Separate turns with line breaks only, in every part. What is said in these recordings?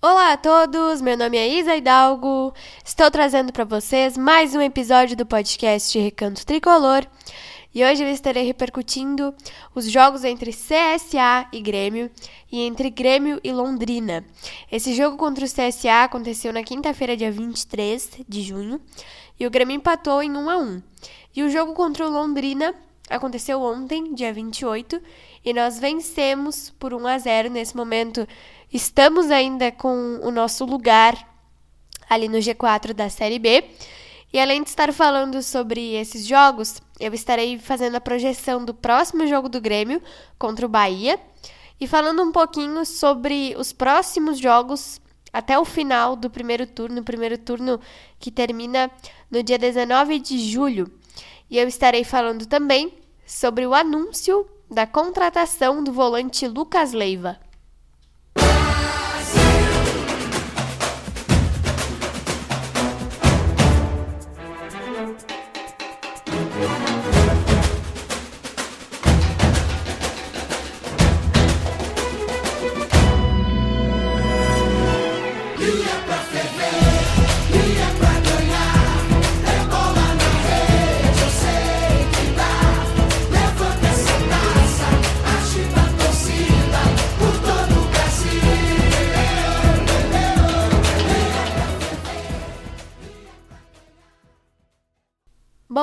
Olá a todos, meu nome é Isa Hidalgo. Estou trazendo para vocês mais um episódio do podcast Recanto Tricolor. E hoje eu estarei repercutindo os jogos entre CSA e Grêmio e entre Grêmio e Londrina. Esse jogo contra o CSA aconteceu na quinta-feira, dia 23 de junho, e o Grêmio empatou em 1 a 1. E o jogo contra o Londrina aconteceu ontem, dia 28, e nós vencemos por 1 a 0 nesse momento. Estamos ainda com o nosso lugar ali no G4 da Série B. E além de estar falando sobre esses jogos, eu estarei fazendo a projeção do próximo jogo do Grêmio contra o Bahia e falando um pouquinho sobre os próximos jogos até o final do primeiro turno, primeiro turno que termina no dia 19 de julho. E eu estarei falando também sobre o anúncio da contratação do volante Lucas Leiva.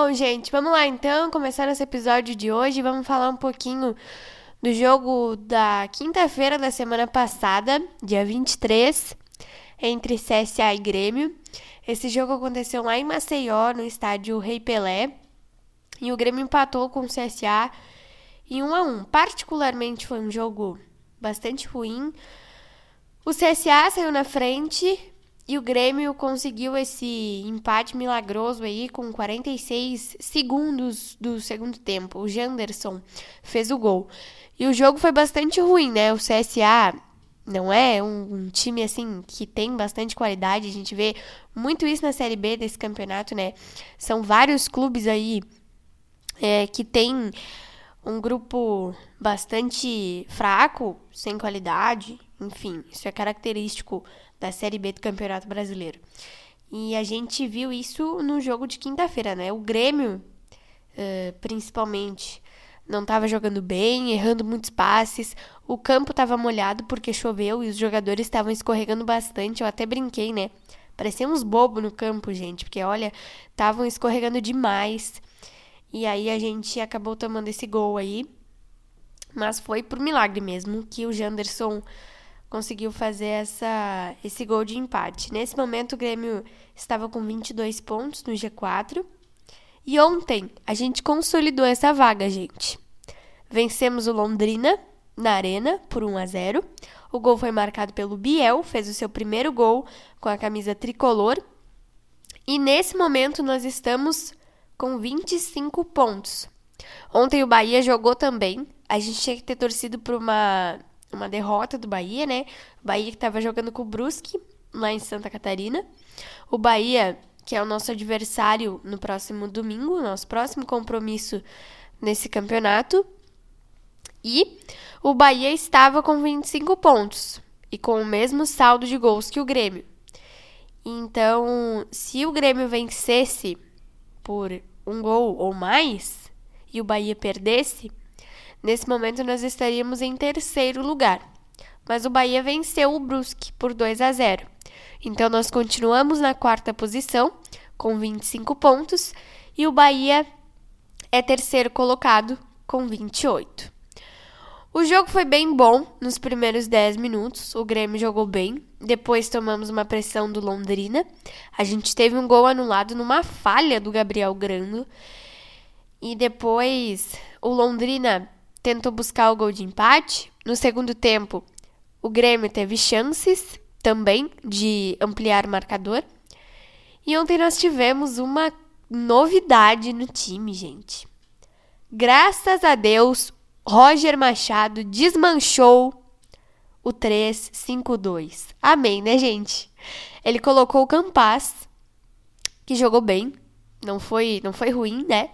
Bom, gente, vamos lá então, começar esse episódio de hoje. Vamos falar um pouquinho do jogo da quinta-feira da semana passada, dia 23, entre CSA e Grêmio. Esse jogo aconteceu lá em Maceió, no estádio Rei Pelé, e o Grêmio empatou com o CSA em 1 a 1. Particularmente foi um jogo bastante ruim. O CSA saiu na frente, e o Grêmio conseguiu esse empate milagroso aí com 46 segundos do segundo tempo. O Janderson fez o gol. E o jogo foi bastante ruim, né? O CSA não é um, um, time assim que tem bastante qualidade. A gente vê muito isso na Série B desse campeonato, né? São vários clubes aí é, que tem um grupo bastante fraco, sem qualidade. Enfim, isso é característico da Série B do Campeonato Brasileiro. E a gente viu isso no jogo de quinta-feira, né? O Grêmio, uh, principalmente, não estava jogando bem, errando muitos passes. O campo estava molhado porque choveu e os jogadores estavam escorregando bastante. Eu até brinquei, né? Parecia uns bobos no campo, gente, porque olha, estavam escorregando demais. E aí a gente acabou tomando esse gol aí. Mas foi por milagre mesmo que o Janderson conseguiu fazer essa, esse gol de empate. Nesse momento, o Grêmio estava com 22 pontos no G4. E ontem, a gente consolidou essa vaga, gente. Vencemos o Londrina na Arena por 1 a 0. O gol foi marcado pelo Biel, fez o seu primeiro gol com a camisa tricolor. E nesse momento nós estamos com 25 pontos. Ontem o Bahia jogou também. A gente tinha que ter torcido por uma uma derrota do Bahia, né? O Bahia que estava jogando com o Brusque lá em Santa Catarina. O Bahia, que é o nosso adversário no próximo domingo, nosso próximo compromisso nesse campeonato. E o Bahia estava com 25 pontos e com o mesmo saldo de gols que o Grêmio. Então, se o Grêmio vencesse por um gol ou mais e o Bahia perdesse, Nesse momento nós estaríamos em terceiro lugar, mas o Bahia venceu o Brusque por 2 a 0. Então nós continuamos na quarta posição com 25 pontos e o Bahia é terceiro colocado com 28. O jogo foi bem bom nos primeiros 10 minutos, o Grêmio jogou bem, depois tomamos uma pressão do Londrina, a gente teve um gol anulado numa falha do Gabriel Grando, e depois o Londrina tentou buscar o gol de empate. No segundo tempo, o Grêmio teve chances também de ampliar o marcador. E ontem nós tivemos uma novidade no time, gente. Graças a Deus, Roger Machado desmanchou o 3-5-2. Amém, né, gente? Ele colocou o Campas, que jogou bem, não foi, não foi ruim, né?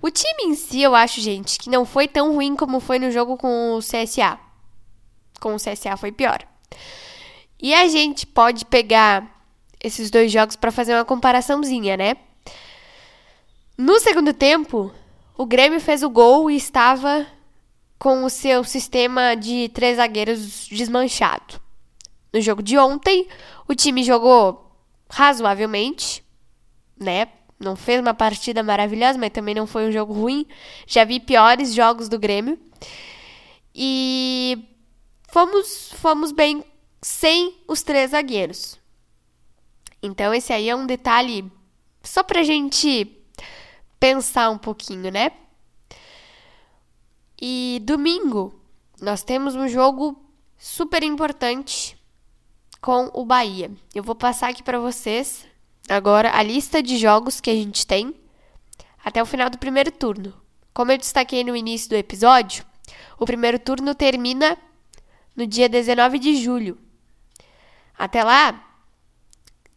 O time em si, eu acho, gente, que não foi tão ruim como foi no jogo com o CSA. Com o CSA foi pior. E a gente pode pegar esses dois jogos para fazer uma comparaçãozinha, né? No segundo tempo, o Grêmio fez o gol e estava com o seu sistema de três zagueiros desmanchado. No jogo de ontem, o time jogou razoavelmente, né? Não fez uma partida maravilhosa, mas também não foi um jogo ruim. Já vi piores jogos do Grêmio. E fomos, fomos bem sem os três zagueiros. Então, esse aí é um detalhe só pra gente pensar um pouquinho, né? E domingo, nós temos um jogo super importante com o Bahia. Eu vou passar aqui para vocês agora a lista de jogos que a gente tem até o final do primeiro turno. Como eu destaquei no início do episódio, o primeiro turno termina no dia 19 de julho. Até lá,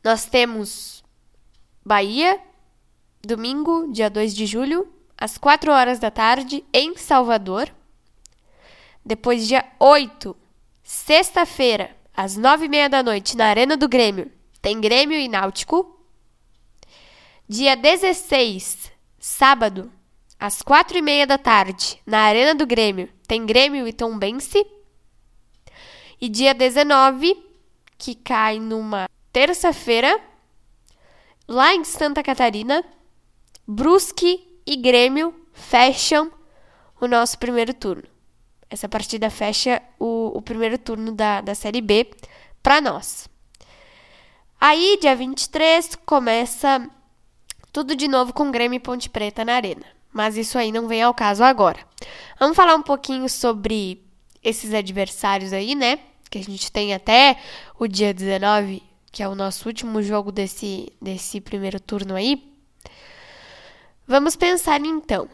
nós temos Bahia, domingo, dia 2 de julho, às 4 horas da tarde, em Salvador. Depois, dia 8, sexta-feira, às 9 e meia da noite, na Arena do Grêmio, tem Grêmio e Náutico. Dia 16, sábado, às 4 e meia da tarde, na Arena do Grêmio, tem Grêmio e Tombense. E dia 19, que cai numa terça-feira, lá em Santa Catarina, Brusque e Grêmio fecham o nosso primeiro turno. Essa partida fecha o, o primeiro turno da, da Série B para nós. Aí, dia 23, começa tudo de novo com Grêmio e Ponte Preta na Arena. Mas isso aí não vem ao caso agora. Vamos falar um pouquinho sobre esses adversários aí, né? Que a gente tem até o dia 19, que é o nosso último jogo desse, desse primeiro turno aí. Vamos pensar então.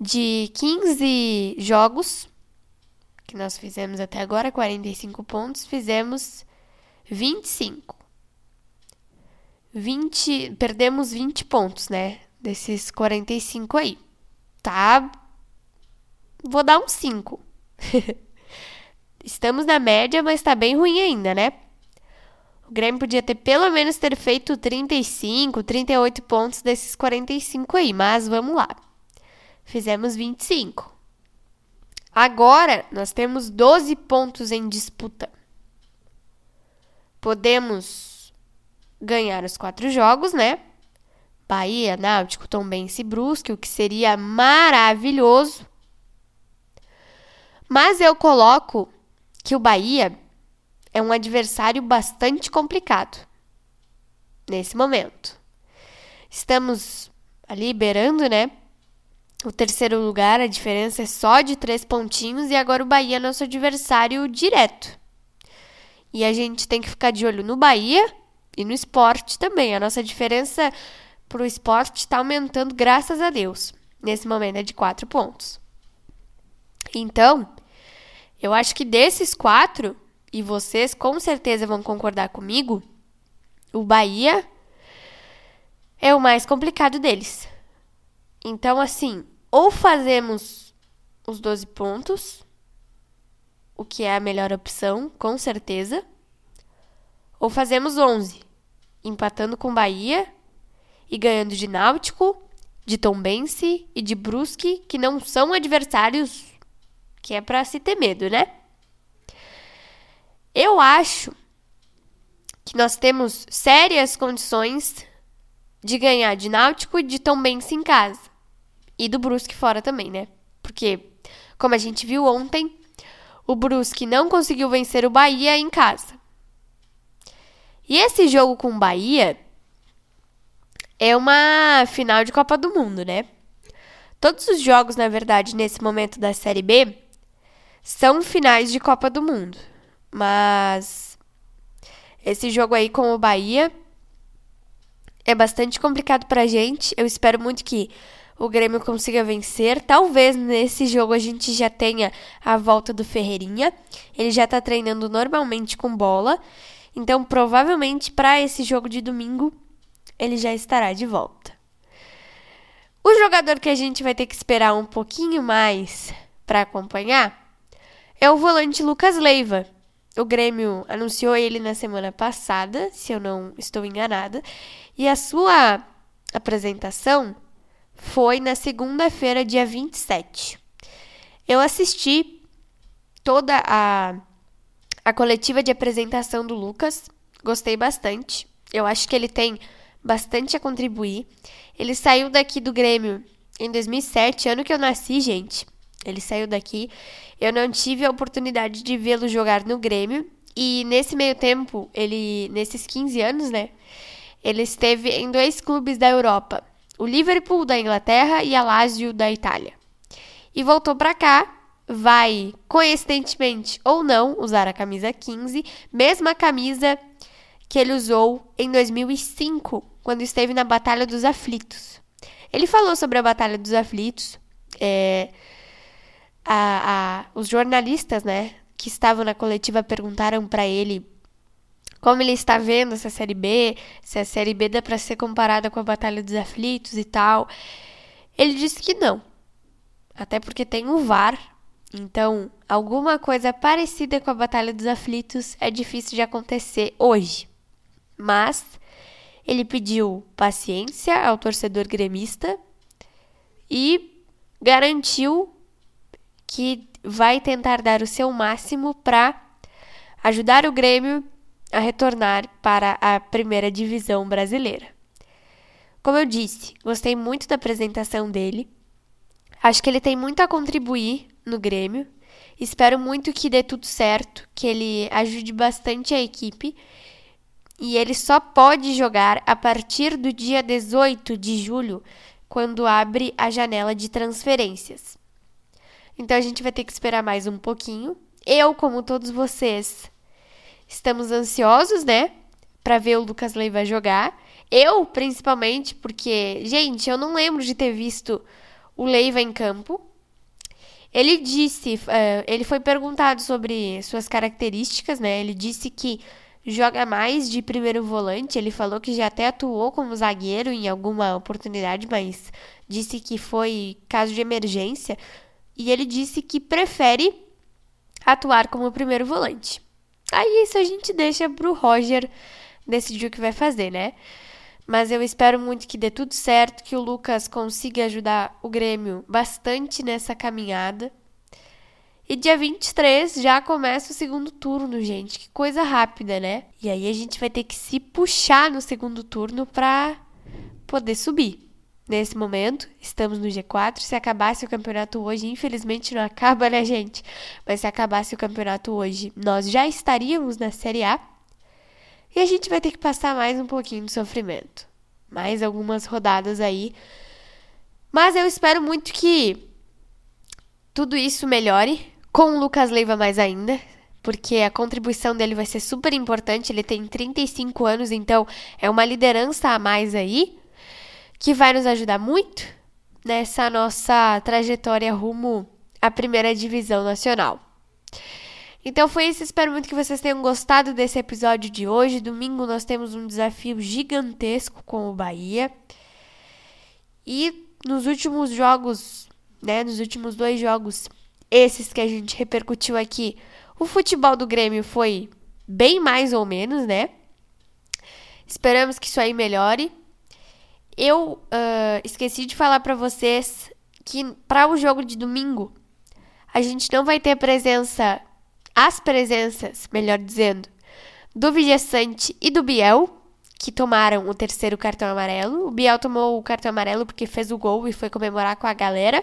De 15 jogos que nós fizemos até agora, 45 pontos, fizemos 25. 20, perdemos 20 pontos, né? Desses 45 aí. Tá? Vou dar um 5. Estamos na média, mas tá bem ruim ainda, né? O Grêmio podia ter pelo menos ter feito 35, 38 pontos desses 45 aí, mas vamos lá. Fizemos 25. Agora nós temos 12 pontos em disputa. Podemos ganhar os quatro jogos, né? Bahia, Náutico, Tombense e Brusque, o que seria maravilhoso. Mas eu coloco que o Bahia é um adversário bastante complicado nesse momento. Estamos ali beirando, né? O terceiro lugar, a diferença é só de três pontinhos e agora o Bahia é nosso adversário direto. E a gente tem que ficar de olho no Bahia e no esporte também. A nossa diferença para o esporte está aumentando, graças a Deus. Nesse momento é de quatro pontos. Então, eu acho que desses quatro, e vocês com certeza vão concordar comigo, o Bahia é o mais complicado deles. Então, assim, ou fazemos os 12 pontos, o que é a melhor opção, com certeza, ou fazemos 11, empatando com Bahia e ganhando de Náutico, de Tombense e de Brusque, que não são adversários que é para se ter medo, né? Eu acho que nós temos sérias condições de ganhar de Náutico e de Tombense em casa. E do Brusque fora também, né? Porque, como a gente viu ontem, o Brusque não conseguiu vencer o Bahia em casa. E esse jogo com o Bahia é uma final de Copa do Mundo, né? Todos os jogos, na verdade, nesse momento da Série B, são finais de Copa do Mundo. Mas esse jogo aí com o Bahia é bastante complicado pra gente. Eu espero muito que o Grêmio consiga vencer. Talvez nesse jogo a gente já tenha a volta do Ferreirinha. Ele já tá treinando normalmente com bola. Então, provavelmente para esse jogo de domingo, ele já estará de volta. O jogador que a gente vai ter que esperar um pouquinho mais para acompanhar é o volante Lucas Leiva, o Grêmio anunciou ele na semana passada, se eu não estou enganada, e a sua apresentação foi na segunda-feira, dia 27. Eu assisti toda a, a coletiva de apresentação do Lucas, gostei bastante. Eu acho que ele tem bastante a contribuir. Ele saiu daqui do Grêmio em 2007, ano que eu nasci, gente. Ele saiu daqui. Eu não tive a oportunidade de vê-lo jogar no Grêmio. E nesse meio tempo, ele, nesses 15 anos, né? Ele esteve em dois clubes da Europa: o Liverpool da Inglaterra e a Lazio da Itália. E voltou para cá, vai, coincidentemente ou não, usar a camisa 15, mesma camisa que ele usou em 2005, quando esteve na Batalha dos Aflitos. Ele falou sobre a Batalha dos Aflitos. É, a, a, os jornalistas, né, que estavam na coletiva perguntaram para ele como ele está vendo essa série B, se a série B dá para ser comparada com a Batalha dos Aflitos e tal. Ele disse que não. Até porque tem o VAR. Então, alguma coisa parecida com a Batalha dos Aflitos é difícil de acontecer hoje mas ele pediu paciência ao torcedor gremista e garantiu que vai tentar dar o seu máximo para ajudar o Grêmio a retornar para a primeira divisão brasileira. Como eu disse, gostei muito da apresentação dele. Acho que ele tem muito a contribuir no Grêmio. Espero muito que dê tudo certo, que ele ajude bastante a equipe e ele só pode jogar a partir do dia 18 de julho, quando abre a janela de transferências. Então a gente vai ter que esperar mais um pouquinho. Eu, como todos vocês, estamos ansiosos, né, para ver o Lucas Leiva jogar. Eu, principalmente, porque, gente, eu não lembro de ter visto o Leiva em campo. Ele disse, uh, ele foi perguntado sobre suas características, né? Ele disse que joga mais de primeiro volante. Ele falou que já até atuou como zagueiro em alguma oportunidade, mas disse que foi caso de emergência. E ele disse que prefere atuar como primeiro volante. Aí isso a gente deixa pro Roger decidir o que vai fazer, né? Mas eu espero muito que dê tudo certo, que o Lucas consiga ajudar o Grêmio bastante nessa caminhada. E dia 23 já começa o segundo turno, gente. Que coisa rápida, né? E aí a gente vai ter que se puxar no segundo turno para poder subir. Nesse momento, estamos no G4. Se acabasse o campeonato hoje, infelizmente não acaba, né, gente? Mas se acabasse o campeonato hoje, nós já estaríamos na Série A. E a gente vai ter que passar mais um pouquinho de sofrimento. Mais algumas rodadas aí. Mas eu espero muito que tudo isso melhore com o Lucas Leiva mais ainda, porque a contribuição dele vai ser super importante. Ele tem 35 anos, então é uma liderança a mais aí, que vai nos ajudar muito nessa nossa trajetória rumo à primeira divisão nacional. Então foi isso, espero muito que vocês tenham gostado desse episódio de hoje. Domingo nós temos um desafio gigantesco com o Bahia. E nos últimos jogos, né, nos últimos dois jogos esses que a gente repercutiu aqui, o futebol do Grêmio foi bem mais ou menos, né? Esperamos que isso aí melhore. Eu uh, esqueci de falar para vocês que para o jogo de domingo a gente não vai ter presença, as presenças, melhor dizendo, do Vijaçante e do Biel, que tomaram o terceiro cartão amarelo. O Biel tomou o cartão amarelo porque fez o gol e foi comemorar com a galera.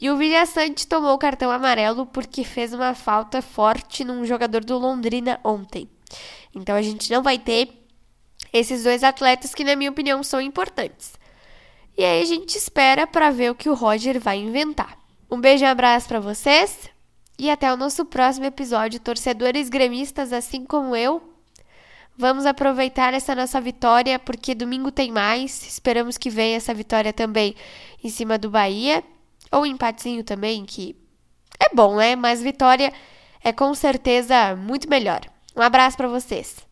E o Vilhaçante tomou o cartão amarelo porque fez uma falta forte num jogador do Londrina ontem. Então a gente não vai ter esses dois atletas que, na minha opinião, são importantes. E aí a gente espera para ver o que o Roger vai inventar. Um beijo e um abraço para vocês e até o nosso próximo episódio. Torcedores gremistas, assim como eu, vamos aproveitar essa nossa vitória porque domingo tem mais. Esperamos que venha essa vitória também em cima do Bahia. Ou empatezinho também, que é bom, né? Mas vitória é com certeza muito melhor. Um abraço para vocês.